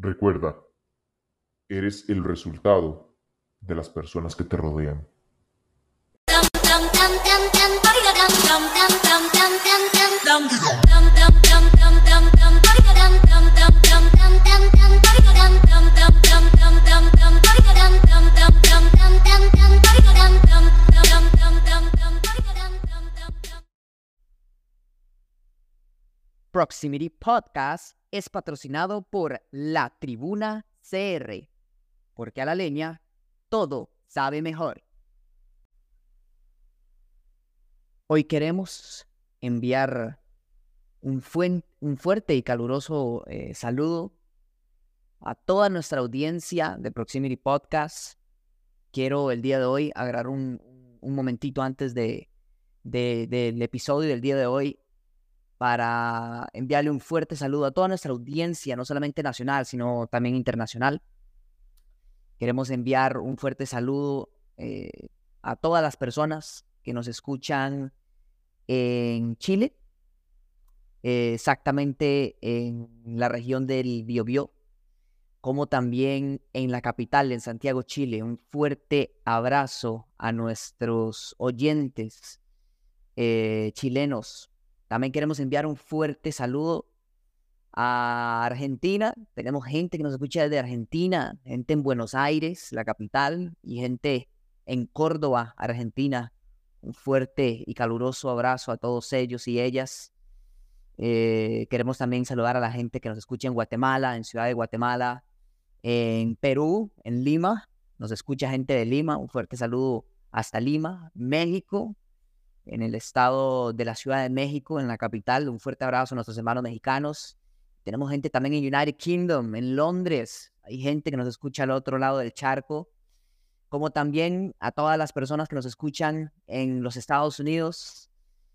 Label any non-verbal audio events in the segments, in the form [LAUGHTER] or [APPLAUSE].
Recuerda, eres el resultado de las personas que te rodean. Proximity Podcast es patrocinado por La Tribuna CR, porque a la leña todo sabe mejor. Hoy queremos enviar un, fuerte y caluroso eh, saludo a toda nuestra audiencia de Proximity Podcast. Quiero el día de hoy agarrar un, momentito antes de, del episodio del día de hoy para enviarle un fuerte saludo a toda nuestra audiencia, no solamente nacional, sino también internacional. Queremos enviar un fuerte saludo eh, a todas las personas que nos escuchan en Chile, eh, exactamente en la región del Biobío, como también en la capital, en Santiago, Chile. Un fuerte abrazo a nuestros oyentes eh, chilenos también queremos enviar un fuerte saludo a Argentina. Tenemos gente que nos escucha desde Argentina, gente en Buenos Aires, la capital, y gente en Córdoba, Argentina. Un fuerte y caluroso abrazo a todos ellos y ellas. Eh, queremos también saludar a la gente que nos escucha en Guatemala, en Ciudad de Guatemala, en Perú, en Lima. Nos escucha gente de Lima. Un fuerte saludo hasta Lima, México, en el estado de la Ciudad de México, en la capital. Un fuerte abrazo a nuestros hermanos mexicanos. Tenemos gente también en United Kingdom, en Londres. Hay gente que nos escucha al otro lado del charco. Como también a todas las personas que nos escuchan en los Estados Unidos,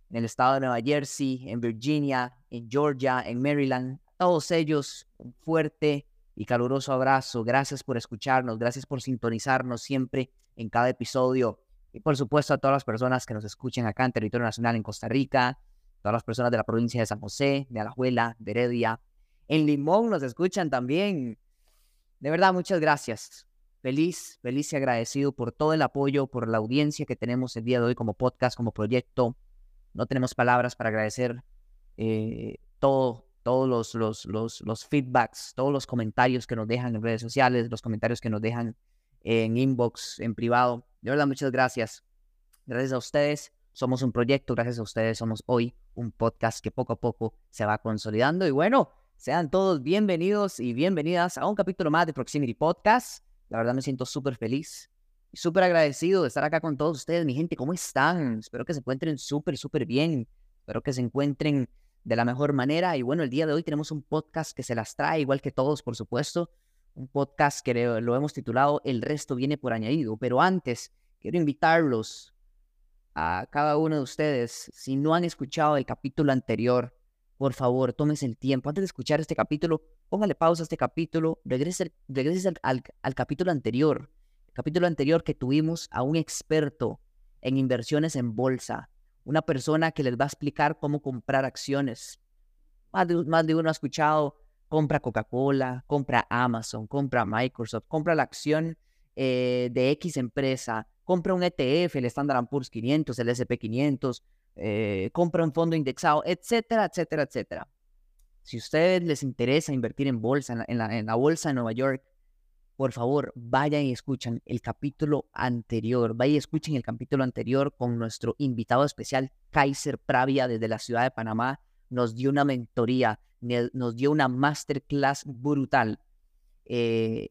en el estado de Nueva Jersey, en Virginia, en Georgia, en Maryland. Todos ellos, un fuerte y caluroso abrazo. Gracias por escucharnos, gracias por sintonizarnos siempre en cada episodio y por supuesto a todas las personas que nos escuchen acá en territorio nacional en Costa Rica, todas las personas de la provincia de San José, de Alajuela, de Heredia. En Limón nos escuchan también. De verdad, muchas gracias. Feliz, feliz y agradecido por todo el apoyo, por la audiencia que tenemos el día de hoy como podcast, como proyecto. No tenemos palabras para agradecer eh, todo, todos los, los, los, los feedbacks, todos los comentarios que nos dejan en redes sociales, los comentarios que nos dejan en inbox, en privado. De verdad, muchas gracias. Gracias a ustedes. Somos un proyecto, gracias a ustedes somos hoy un podcast que poco a poco se va consolidando. Y bueno, sean todos bienvenidos y bienvenidas a un capítulo más de Proximity Podcast. La verdad me siento súper feliz y súper agradecido de estar acá con todos ustedes. Mi gente, ¿cómo están? Espero que se encuentren súper, súper bien. Espero que se encuentren de la mejor manera. Y bueno, el día de hoy tenemos un podcast que se las trae, igual que todos, por supuesto un podcast que lo hemos titulado El resto viene por añadido. Pero antes, quiero invitarlos a cada uno de ustedes, si no han escuchado el capítulo anterior, por favor, tómense el tiempo. Antes de escuchar este capítulo, póngale pausa a este capítulo, regrese, al, al capítulo anterior, el capítulo anterior que tuvimos a un experto en inversiones en bolsa, una persona que les va a explicar cómo comprar acciones. Más de, más de uno ha escuchado compra Coca-Cola, compra Amazon, compra Microsoft, compra la acción eh, de X empresa, compra un ETF, el Standard Poor's 500, el SP 500, eh, compra un fondo indexado, etcétera, etcétera, etcétera. Si a ustedes les interesa invertir en bolsa, en la, en la bolsa de Nueva York, por favor, vayan y escuchen el capítulo anterior. Vayan y escuchen el capítulo anterior con nuestro invitado especial, Kaiser Pravia, desde la ciudad de Panamá. Nos dio una mentoría nos dio una masterclass brutal. Eh,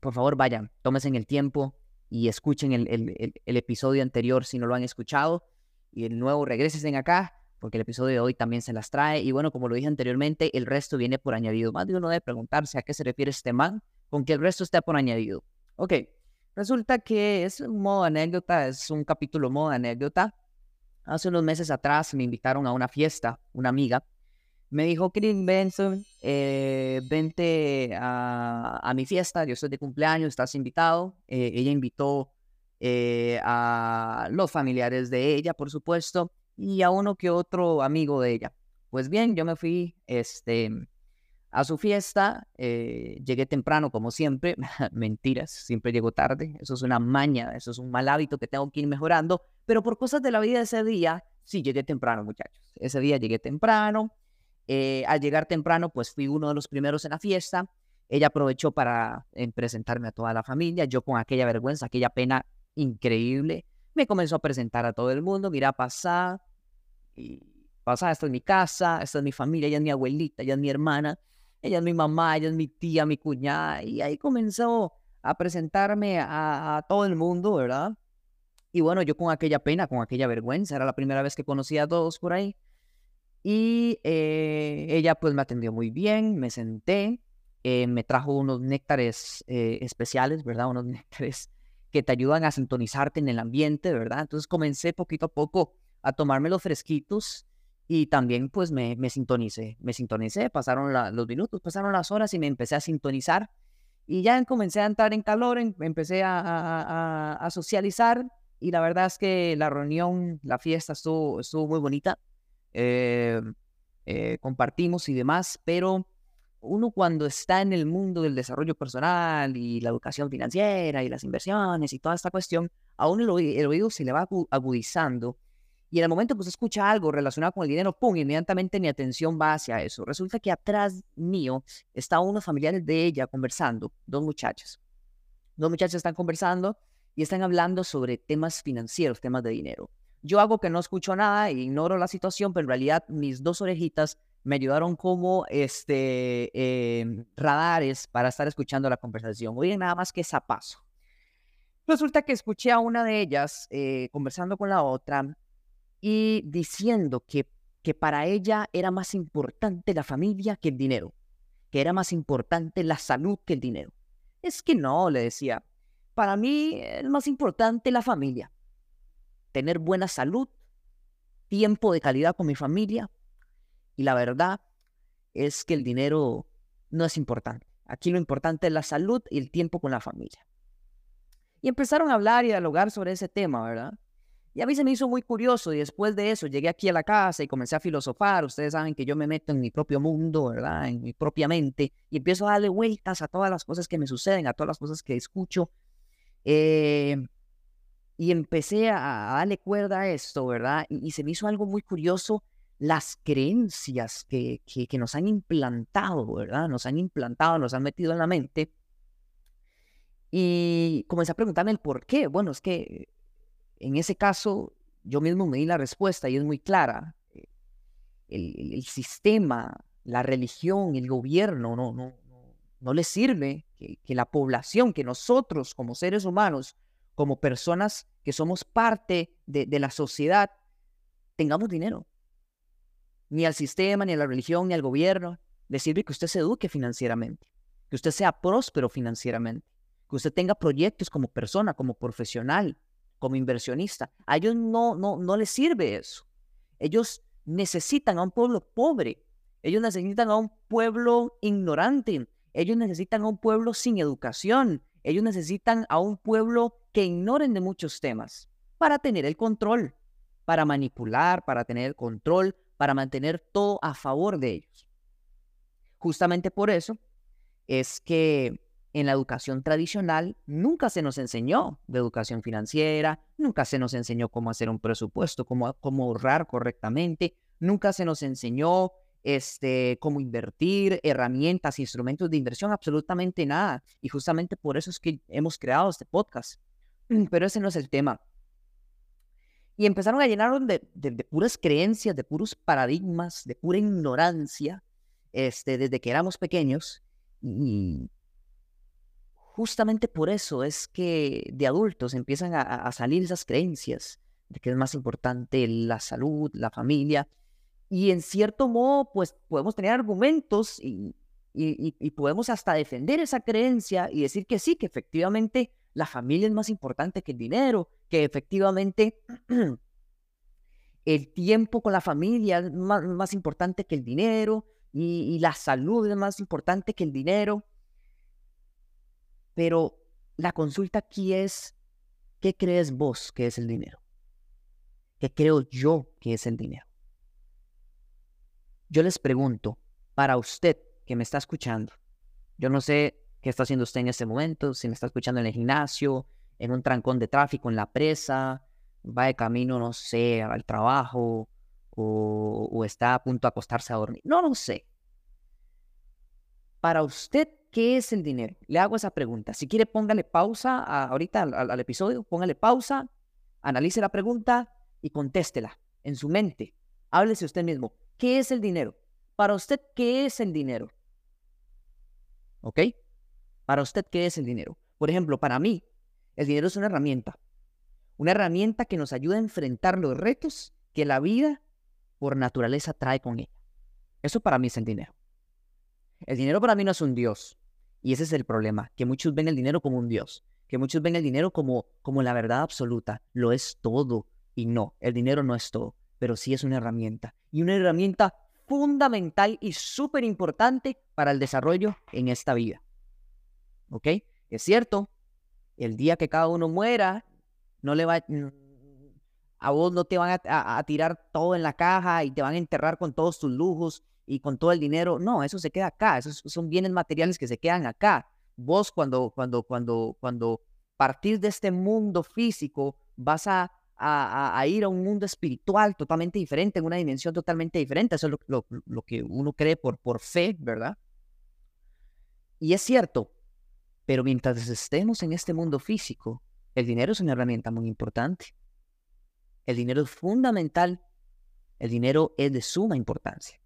por favor, vayan, tómense el tiempo y escuchen el, episodio anterior si no lo han escuchado. Y el nuevo, regresen acá, porque el episodio de hoy también se las trae. Y bueno, como lo dije anteriormente, el resto viene por añadido. Más de uno debe preguntarse a qué se refiere este man con que el resto está por añadido. Ok, resulta que es un modo anécdota, es un capítulo modo anécdota. Hace unos meses atrás me invitaron a una fiesta, una amiga, me dijo, Chris Benson, eh, vente a, mi fiesta, yo estoy de cumpleaños, estás invitado. Eh, ella invitó eh, a los familiares de ella, por supuesto, y a uno que otro amigo de ella. Pues bien, yo me fui este, a su fiesta. eh, llegué temprano, como siempre. [LAUGHS] Mentiras, siempre llego tarde. Eso es una maña, eso es un mal hábito que tengo que ir mejorando. Pero por cosas de la vida ese día, sí llegué temprano, muchachos. Ese día llegué temprano. Eh, al llegar temprano, pues fui uno de los primeros en la fiesta. Ella aprovechó para eh, presentarme a toda la familia. Yo con aquella vergüenza, aquella pena increíble, me comenzó a presentar a todo el mundo. Mira, pasá, y pasá, esta es mi casa, esta es mi familia, ella es mi abuelita, ella es mi hermana, ella es mi mamá, ella es mi tía, mi cuñada. Y ahí comenzó a presentarme a, a todo el mundo, ¿verdad? Y bueno, yo con aquella pena, con aquella vergüenza, era la primera vez que conocía a todos por ahí. Y eh, ella pues me atendió muy bien, me senté, eh, me trajo unos néctares eh, especiales, ¿verdad? Unos [LAUGHS] néctares que te ayudan a sintonizarte en el ambiente, ¿verdad? Entonces comencé poquito a poco a tomarme los fresquitos y también pues me, me sintonicé, me sintonicé, pasaron la- los minutos, pasaron las horas y me empecé a sintonizar y ya comencé a entrar en calor, em- empecé a, a- a- a socializar y la verdad es que la reunión, la fiesta estuvo, estuvo muy bonita. Eh, eh, compartimos y demás, pero uno cuando está en el mundo del desarrollo personal y la educación financiera y las inversiones y toda esta cuestión, a uno el, oí- el oído se le va agu- agudizando y en el momento que usted escucha algo relacionado con el dinero, ¡pum! Inmediatamente mi atención va hacia eso. Resulta que atrás mío está unos familiares de ella conversando, dos muchachas. Dos muchachas están conversando y están hablando sobre temas financieros, temas de dinero. Yo hago que no escucho nada ignoro la situación, pero en realidad mis dos orejitas me ayudaron como este, eh, radares para estar escuchando la conversación. Oye, nada más que zapazo. Resulta que escuché a una de ellas eh, conversando con la otra y diciendo que, que para ella era más importante la familia que el dinero, que era más importante la salud que el dinero. Es que no, le decía, para mí es más importante la familia, tener buena salud, tiempo de calidad con mi familia y la verdad es que el dinero no es importante. Aquí lo importante es la salud y el tiempo con la familia. Y empezaron a hablar y a dialogar sobre ese tema, ¿verdad? Y a mí se me hizo muy curioso y después de eso llegué aquí a la casa y comencé a filosofar. Ustedes saben que yo me meto en mi propio mundo, ¿verdad? En mi propia mente y empiezo a darle vueltas a todas las cosas que me suceden, a todas las cosas que escucho. Eh, y empecé a, darle cuerda a esto, ¿verdad? Y, se me hizo algo muy curioso las creencias que, que, nos han implantado, ¿verdad? Nos han implantado, nos han metido en la mente. Y comencé a preguntarme el por qué. Bueno, es que en ese caso yo mismo me di la respuesta y es muy clara. El- el sistema, la religión, el gobierno no, no, no, no le sirve que, que la población, que nosotros como seres humanos, como personas que somos parte de, de la sociedad, tengamos dinero. Ni al sistema, ni a la religión, ni al gobierno. Le sirve que usted se eduque financieramente, que usted sea próspero financieramente, que usted tenga proyectos como persona, como profesional, como inversionista. A ellos no, no, no les sirve eso. Ellos necesitan a un pueblo pobre. Ellos necesitan a un pueblo ignorante. Ellos necesitan a un pueblo sin educación. Ellos necesitan a un pueblo que ignoren de muchos temas para tener el control, para manipular, para tener el control, para mantener todo a favor de ellos. Justamente por eso es que en la educación tradicional nunca se nos enseñó de educación financiera, nunca se nos enseñó cómo hacer un presupuesto, cómo, cómo ahorrar correctamente, nunca se nos enseñó este, cómo invertir, herramientas, instrumentos de inversión, absolutamente nada. Y justamente por eso es que hemos creado este podcast. [CLEARS THROAT] Pero ese no es el tema. Y empezaron a llenar de, de, de puras creencias, de puros paradigmas, de pura ignorancia, este, desde que éramos pequeños. Y justamente por eso es que de adultos empiezan a, a salir esas creencias de que es más importante la salud, la familia. Y en cierto modo, pues podemos tener argumentos y, y, podemos hasta defender esa creencia y decir que sí, que efectivamente la familia es más importante que el dinero, que efectivamente [CLEARS THROAT] el tiempo con la familia es más, más importante que el dinero y, y, la salud es más importante que el dinero. Pero la consulta aquí es, ¿qué crees vos que es el dinero? ¿Qué creo yo que es el dinero? Yo les pregunto, para usted, que me está escuchando. Yo no sé qué está haciendo usted en este momento, si me está escuchando en el gimnasio, en un trancón de tráfico, en la presa, va de camino, no sé, al trabajo, o, está a punto de acostarse a dormir. No lo sé. Para usted, ¿qué es el dinero? Le hago esa pregunta. Si quiere, póngale pausa ahorita al, episodio, póngale pausa, analice la pregunta y contéstela en su mente. Háblese usted mismo. ¿Qué es el dinero? Para usted, ¿qué es el dinero? ¿Ok? Para usted, ¿qué es el dinero? Por ejemplo, para mí, el dinero es una herramienta. Una herramienta que nos ayuda a enfrentar los retos que la vida por naturaleza trae con ella. Eso para mí es el dinero. El dinero para mí no es un Dios. Y ese es el problema, que muchos ven el dinero como un Dios, que muchos ven el dinero como, como la verdad absoluta. Lo es todo. Y no, el dinero no es todo, pero sí es una herramienta. Y una herramienta fundamental y súper importante para el desarrollo en esta vida. ¿Ok? Es cierto, el día que cada uno muera, no le va, a vos no te van a, tirar todo en la caja y te van a enterrar con todos tus lujos y con todo el dinero. No, eso se queda acá. Esos son bienes materiales que se quedan acá. Vos cuando, cuando, cuando, cuando partir de este mundo físico vas a, a, ir a un mundo espiritual totalmente diferente, en una dimensión totalmente diferente. Eso es lo, que uno cree por, por fe, ¿verdad? Y es cierto, pero mientras estemos en este mundo físico, el dinero es una herramienta muy importante. El dinero es fundamental. El dinero es de suma importancia.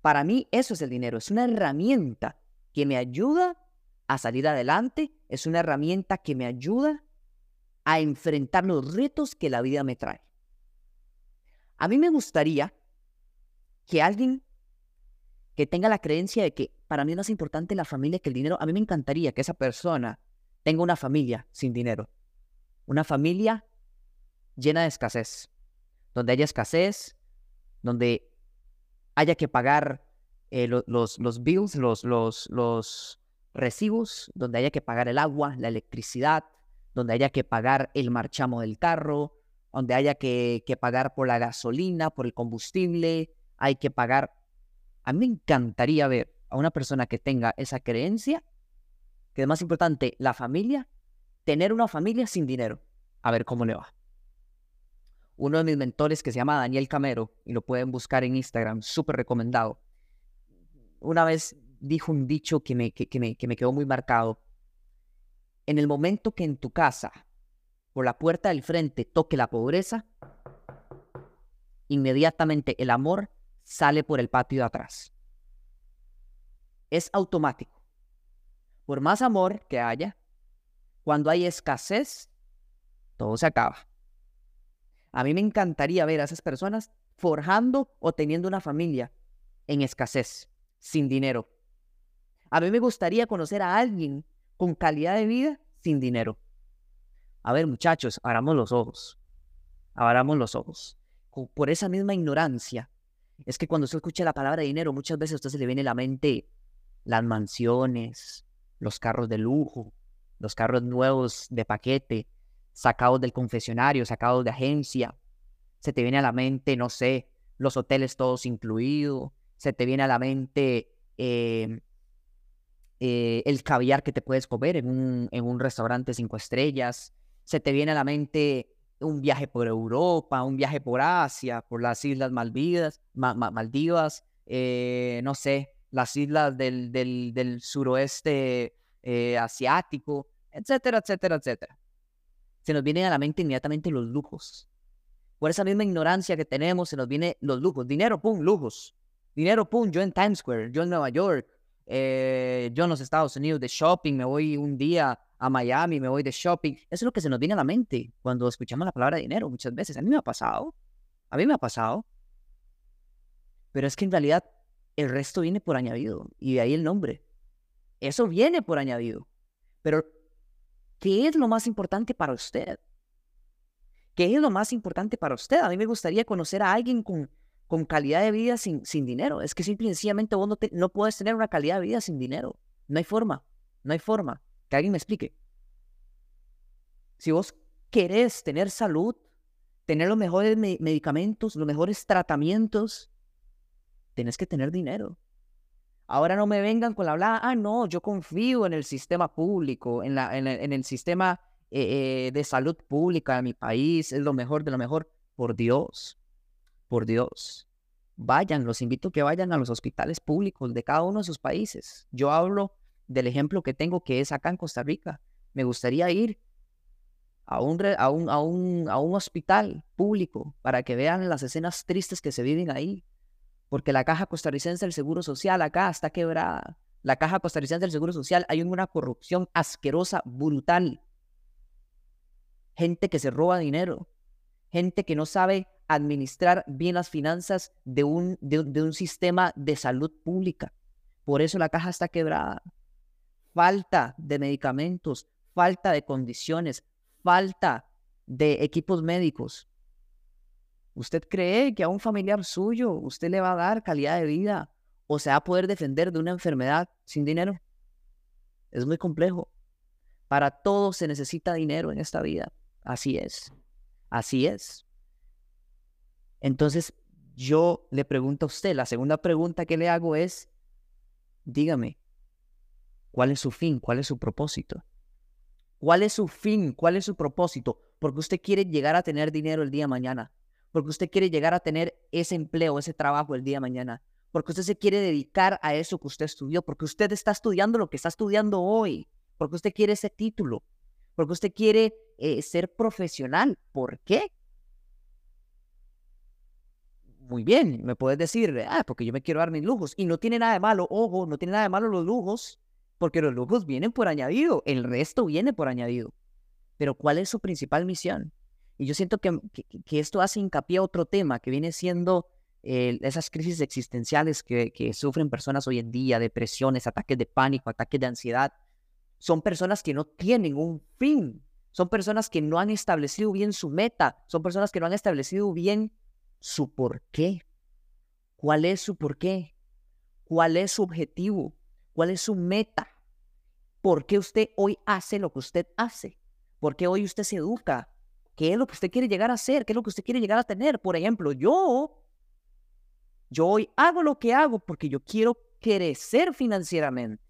Para mí eso es el dinero. Es una herramienta que me ayuda a salir adelante. Es una herramienta que me ayuda a enfrentar los retos que la vida me trae. A mí me gustaría que alguien que tenga la creencia de que para mí es más importante la familia que el dinero, a mí me encantaría que esa persona tenga una familia sin dinero. Una familia llena de escasez. Donde haya escasez, donde haya que pagar eh, los, los bills, los, los, los recibos, donde haya que pagar el agua, la electricidad, donde haya que pagar el marchamo del carro, donde haya que, que pagar por la gasolina, por el combustible, hay que pagar. A mí me encantaría ver a una persona que tenga esa creencia, que es más importante, la familia, tener una familia sin dinero, a ver cómo le va uno de mis mentores que se llama Daniel Camero, y lo pueden buscar en Instagram, súper recomendado. Una vez dijo un dicho que me, que, me, que me quedó muy marcado. En el momento que en tu casa, por la puerta del frente, toque la pobreza, inmediatamente el amor sale por el patio de atrás. Es automático. Por más amor que haya, cuando hay escasez, todo se acaba. A mí me encantaría ver a esas personas forjando o teniendo una familia en escasez, sin dinero. A mí me gustaría conocer a alguien con calidad de vida sin dinero. A ver, muchachos, abramos los ojos. Abramos los ojos. Por esa misma ignorancia, es que cuando usted escucha la palabra dinero, muchas veces a usted se le viene a la mente las mansiones, los carros de lujo, los carros nuevos de paquete, sacados del confesionario, sacados de agencia. Se te viene a la mente, no sé, los hoteles todos incluidos. Se te viene a la mente em, eh, el caviar que te puedes comer en un, en un restaurante cinco estrellas. Se te viene a la mente un viaje por Europa, un viaje por Asia, por las Islas Malvidas, Maldivas, eh, no sé, las islas del, del, del suroeste eh, asiático, etcétera, etcétera, etcétera se nos vienen a la mente inmediatamente los lujos. Por esa misma ignorancia que tenemos, se nos vienen los lujos. Dinero, pum, lujos. Dinero, pum, yo en Times Square, yo en Nueva York, eh, yo en los Estados Unidos de shopping, me voy un día a Miami, me voy de shopping. Eso es lo que se nos viene a la mente cuando escuchamos la palabra dinero muchas veces. A mí me ha pasado. A mí me ha pasado. Pero es que en realidad el resto viene por añadido y de ahí el nombre. Eso viene por añadido. Pero ¿Qué es lo más importante para usted? ¿Qué es lo más importante para usted? A mí me gustaría conocer a alguien con, con calidad de vida sin, sin dinero. Es que simple y sencillamente vos no, no puedes tener una calidad de vida sin dinero. No hay forma. No hay forma. Que alguien me explique. Si vos querés tener salud, tener los mejores medicamentos, los mejores tratamientos, tenés que tener dinero. Ahora no me vengan con la hablada, ah, no, yo confío en el sistema público, en, la, en, el, sistema eh, eh, de salud pública de mi país, es lo mejor de lo mejor. Por Dios, por Dios, vayan, los invito a que vayan a los hospitales públicos de cada uno de sus países. Yo hablo del ejemplo que tengo que es acá en Costa Rica. Me gustaría ir a un, a un, a un, a un hospital público para que vean las escenas tristes que se viven ahí. Porque la caja costarricense del Seguro Social acá está quebrada. La caja costarricense del Seguro Social hay una corrupción asquerosa, brutal. Gente que se roba dinero. Gente que no sabe administrar bien las finanzas de un, de, un sistema de salud pública. Por eso la caja está quebrada. Falta de medicamentos, falta de condiciones, falta de equipos médicos. ¿Usted cree que a un familiar suyo usted le va a dar calidad de vida o se va a poder defender de una enfermedad sin dinero? Es muy complejo. Para todo se necesita dinero en esta vida. Así es. Así es. Entonces, yo le pregunto a usted, la segunda pregunta que le hago es, dígame, ¿cuál es su fin? ¿Cuál es su propósito? ¿Cuál es su fin? ¿Cuál es su propósito? Porque usted quiere llegar a tener dinero el día de mañana. Porque usted quiere llegar a tener ese empleo, ese trabajo el día de mañana. Porque usted se quiere dedicar a eso que usted estudió. Porque usted está estudiando lo que está estudiando hoy. Porque usted quiere ese título. Porque usted quiere eh, ser profesional. ¿Por qué? Muy bien, me puedes decir, ah, porque yo me quiero dar mis lujos. Y no tiene nada de malo, ojo, no tiene nada de malo los lujos porque los lujos vienen por añadido, el resto viene por añadido. Pero ¿cuál es su principal misión? Y yo siento que, que, esto hace hincapié a otro tema, que viene siendo esas crisis existenciales que sufren personas hoy en día, depresiones, ataques de pánico, ataques de ansiedad. Son personas que no tienen un fin, son personas que no han establecido bien su meta, son personas que no han establecido bien su por qué. ¿Cuál es su por qué? ¿Cuál es su objetivo? ¿Cuál es su meta? ¿Por qué usted hoy hace lo que usted hace? ¿Por qué hoy usted se educa? ¿Qué es lo que usted quiere llegar a hacer? ¿Qué es lo que usted quiere llegar a tener? Por ejemplo, yo, yo hoy hago lo que hago porque yo quiero crecer financieramente.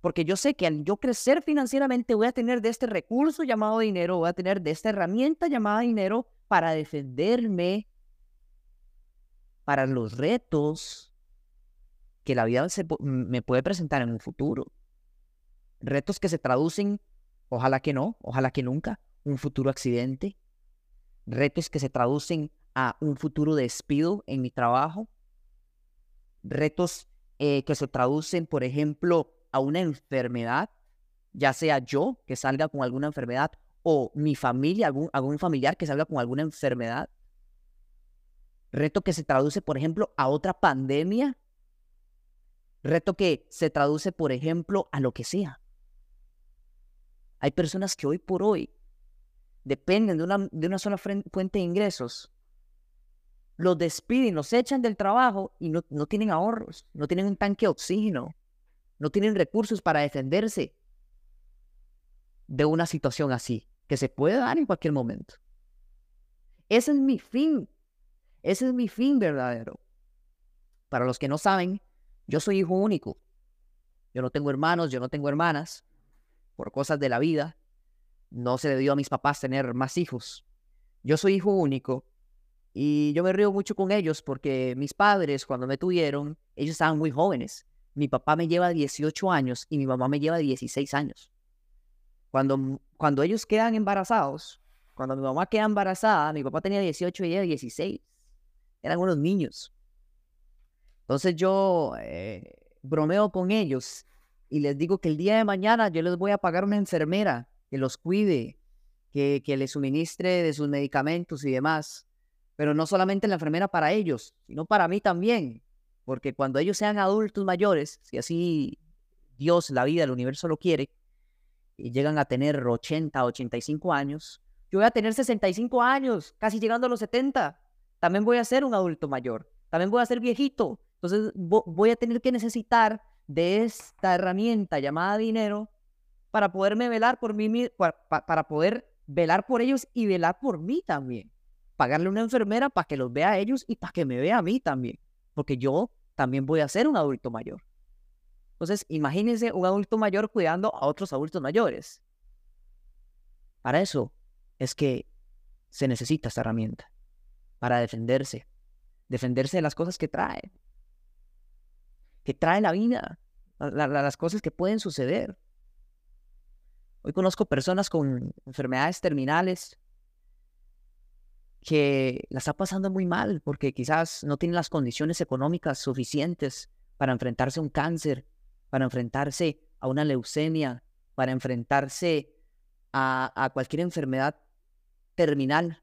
Porque yo sé que al yo crecer financieramente voy a tener de este recurso llamado dinero, voy a tener de esta herramienta llamada dinero para defenderme para los retos que la vida me puede presentar en un futuro. Retos que se traducen, ojalá que no, ojalá que nunca, un futuro accidente. Retos que se traducen a un futuro despido en mi trabajo. Retos eh, que se traducen, por ejemplo, a una enfermedad, ya sea yo que salga con alguna enfermedad o mi familia, algún, algún familiar que salga con alguna enfermedad. Reto que se traduce, por ejemplo, a otra pandemia Reto que se traduce, por ejemplo, a lo que sea. Hay personas que hoy por hoy dependen de una, de una sola fuente de ingresos. Los despiden, los echan del trabajo y no, no tienen ahorros, no tienen un tanque de oxígeno, no tienen recursos para defenderse de una situación así, que se puede dar en cualquier momento. Ese es mi fin. Ese es mi fin verdadero. Para los que no saben, yo soy hijo único. Yo no tengo hermanos, yo no tengo hermanas. Por cosas de la vida, no se dio a mis papás tener más hijos. Yo soy hijo único y yo me río mucho con ellos porque mis padres, cuando me tuvieron, ellos estaban muy jóvenes. Mi papá me lleva 18 años y mi mamá me lleva 16 años. Cuando, cuando ellos quedan embarazados, cuando mi mamá queda embarazada, mi papá tenía 18 y ella 16. Eran unos niños. Entonces yo eh, bromeo con ellos y les digo que el día de mañana yo les voy a pagar una enfermera que los cuide, que, que les suministre de sus medicamentos y demás. Pero no solamente la enfermera para ellos, sino para mí también. Porque cuando ellos sean adultos mayores, si así Dios, la vida, el universo lo quiere, y llegan a tener 80, 85 años, yo voy a tener 65 años, casi llegando a los 70. También voy a ser un adulto mayor. También voy a ser viejito. Entonces voy a tener que necesitar de esta herramienta llamada dinero para poderme velar por mí, para, poder velar por ellos y velar por mí también. Pagarle una enfermera para que los vea a ellos y para que me vea a mí también. Porque yo también voy a ser un adulto mayor. Entonces, imagínense un adulto mayor cuidando a otros adultos mayores. Para eso es que se necesita esta herramienta, para defenderse, defenderse de las cosas que trae, que trae la vida, las cosas que pueden suceder. Hoy conozco personas con enfermedades terminales que la está pasando muy mal porque quizás no tienen las condiciones económicas suficientes para enfrentarse a un cáncer, para enfrentarse a una leucemia, para enfrentarse a, cualquier enfermedad terminal.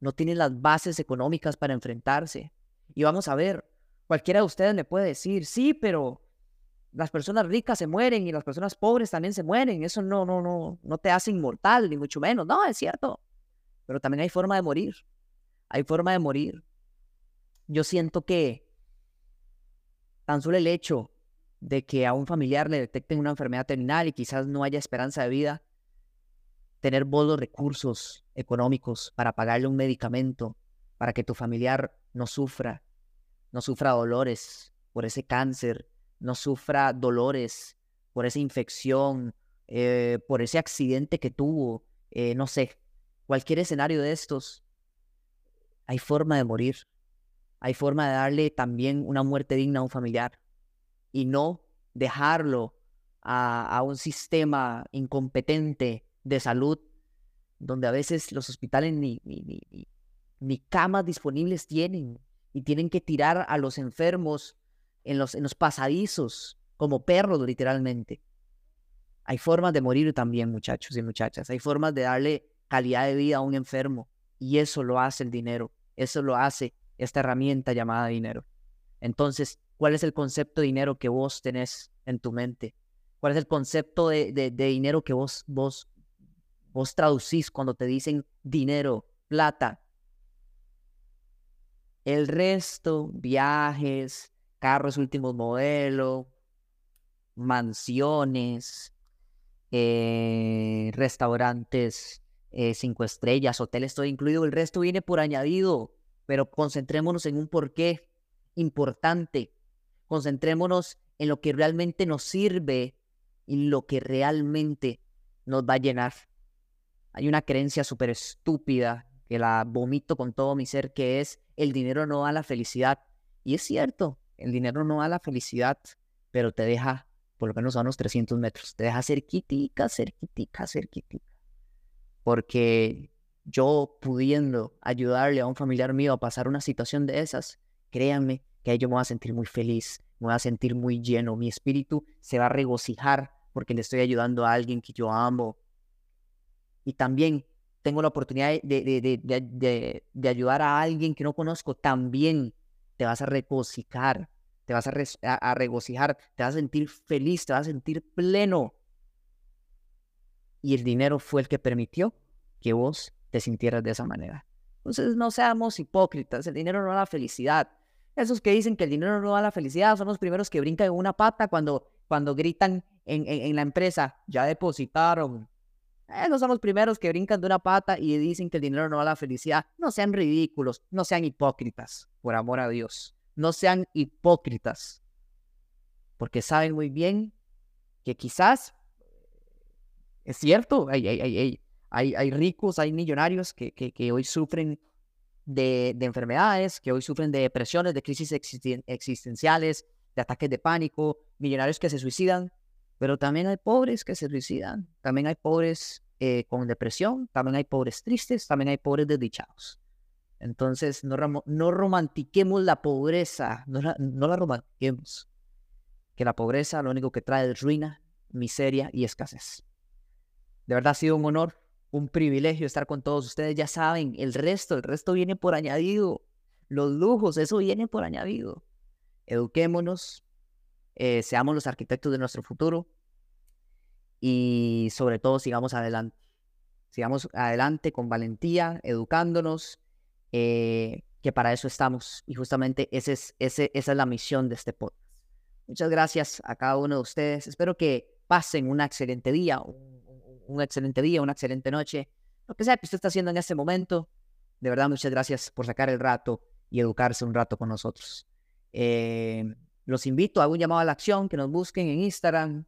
No tienen las bases económicas para enfrentarse. Y vamos a ver, cualquiera de ustedes me puede decir, sí, pero las personas ricas se mueren y las personas pobres también se mueren. Eso no, no, no, no te hace inmortal, ni mucho menos. No, es cierto. Pero también hay forma de morir. Hay forma de morir. Yo siento que tan solo el hecho de que a un familiar le detecten una enfermedad terminal y quizás no haya esperanza de vida, tener vos los recursos económicos para pagarle un medicamento, para que tu familiar no sufra, no sufra dolores por ese cáncer, no sufra dolores por esa infección, eh, por ese accidente que tuvo, eh, no sé, cualquier escenario de estos, hay forma de morir, hay forma de darle también una muerte digna a un familiar y no dejarlo a, un sistema incompetente de salud, donde a veces los hospitales ni, ni, ni, camas disponibles tienen y tienen que tirar a los enfermos en los, en los pasadizos como perros literalmente. Hay formas de morir también, muchachos y muchachas. Hay formas de darle calidad de vida a un enfermo. Y eso lo hace el dinero. Eso lo hace esta herramienta llamada dinero. Entonces, ¿Cuál es el concepto de dinero que vos tenés en tu mente? ¿Cuál es el concepto de, dinero que vos, vos, vos traducís cuando te dicen dinero, plata? El resto, viajes, carros últimos modelos, mansiones, eh, restaurantes eh, cinco estrellas, hoteles, todo incluido. El resto viene por añadido, pero concentrémonos en un porqué importante concentrémonos en lo que realmente nos sirve y lo que realmente nos va a llenar. Hay una creencia súper estúpida que la vomito con todo mi ser, que es el dinero no da la felicidad. Y es cierto, el dinero no da la felicidad, pero te deja por lo menos a unos 300 metros, te deja cerquitica, cerquitica, cerquitica. Porque yo pudiendo ayudarle a un familiar mío a pasar una situación de esas, créanme que yo me voy a sentir muy feliz, me voy a sentir muy lleno, mi espíritu se va a regocijar porque le estoy ayudando a alguien que yo amo. Y también tengo la oportunidad de, de, ayudar a alguien que no conozco, también te vas a regocijar, te vas a, a, regocijar, te vas a sentir feliz, te vas a sentir pleno. Y el dinero fue el que permitió que vos te sintieras de esa manera. Entonces no seamos hipócritas, el dinero no da la felicidad, esos que dicen que el dinero no da la felicidad son los primeros que brincan en una pata cuando, cuando gritan en, en, la empresa, ya depositaron. Esos son los primeros que brincan de una pata y dicen que el dinero no da la felicidad. No sean ridículos, no sean hipócritas, por amor a Dios. No sean hipócritas. Porque saben muy bien que quizás, es cierto, hay, hay, hay, hay, hay ricos, hay millonarios que, que, que hoy sufren de, enfermedades, que hoy sufren de depresiones, de crisis existenciales, de ataques de pánico, millonarios que se suicidan, pero también hay pobres que se suicidan, también hay pobres eh, con depresión, también hay pobres tristes, también hay pobres desdichados. Entonces, no, no romantiquemos la pobreza, no la, no la romantiquemos, que la pobreza lo único que trae es ruina, miseria y escasez. De verdad ha sido un honor un privilegio estar con todos ustedes. Ya saben, el resto, el resto viene por añadido. Los lujos, eso viene por añadido. Eduquémonos, eh, seamos los arquitectos de nuestro futuro y sobre todo sigamos adelante. Sigamos adelante con valentía, educándonos, eh, que para eso estamos. Y justamente es, esa es la misión de este podcast. Muchas gracias a cada uno de ustedes. Espero que pasen un excelente día, un excelente día, una excelente noche, lo que sea que usted está haciendo en este momento. De verdad, muchas gracias por sacar el rato y educarse un rato con nosotros. Eh, los invito a un llamado a la acción, que nos busquen en Instagram,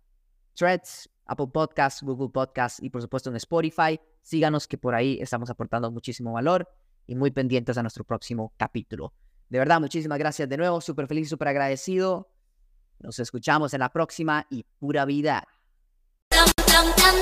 Threads, Apple Podcasts, Google Podcasts y por supuesto en Spotify. Síganos que por ahí estamos aportando muchísimo valor y muy pendientes a nuestro próximo capítulo. De verdad, muchísimas gracias de nuevo, súper feliz, súper agradecido. Nos escuchamos en la próxima y pura vida. dum dum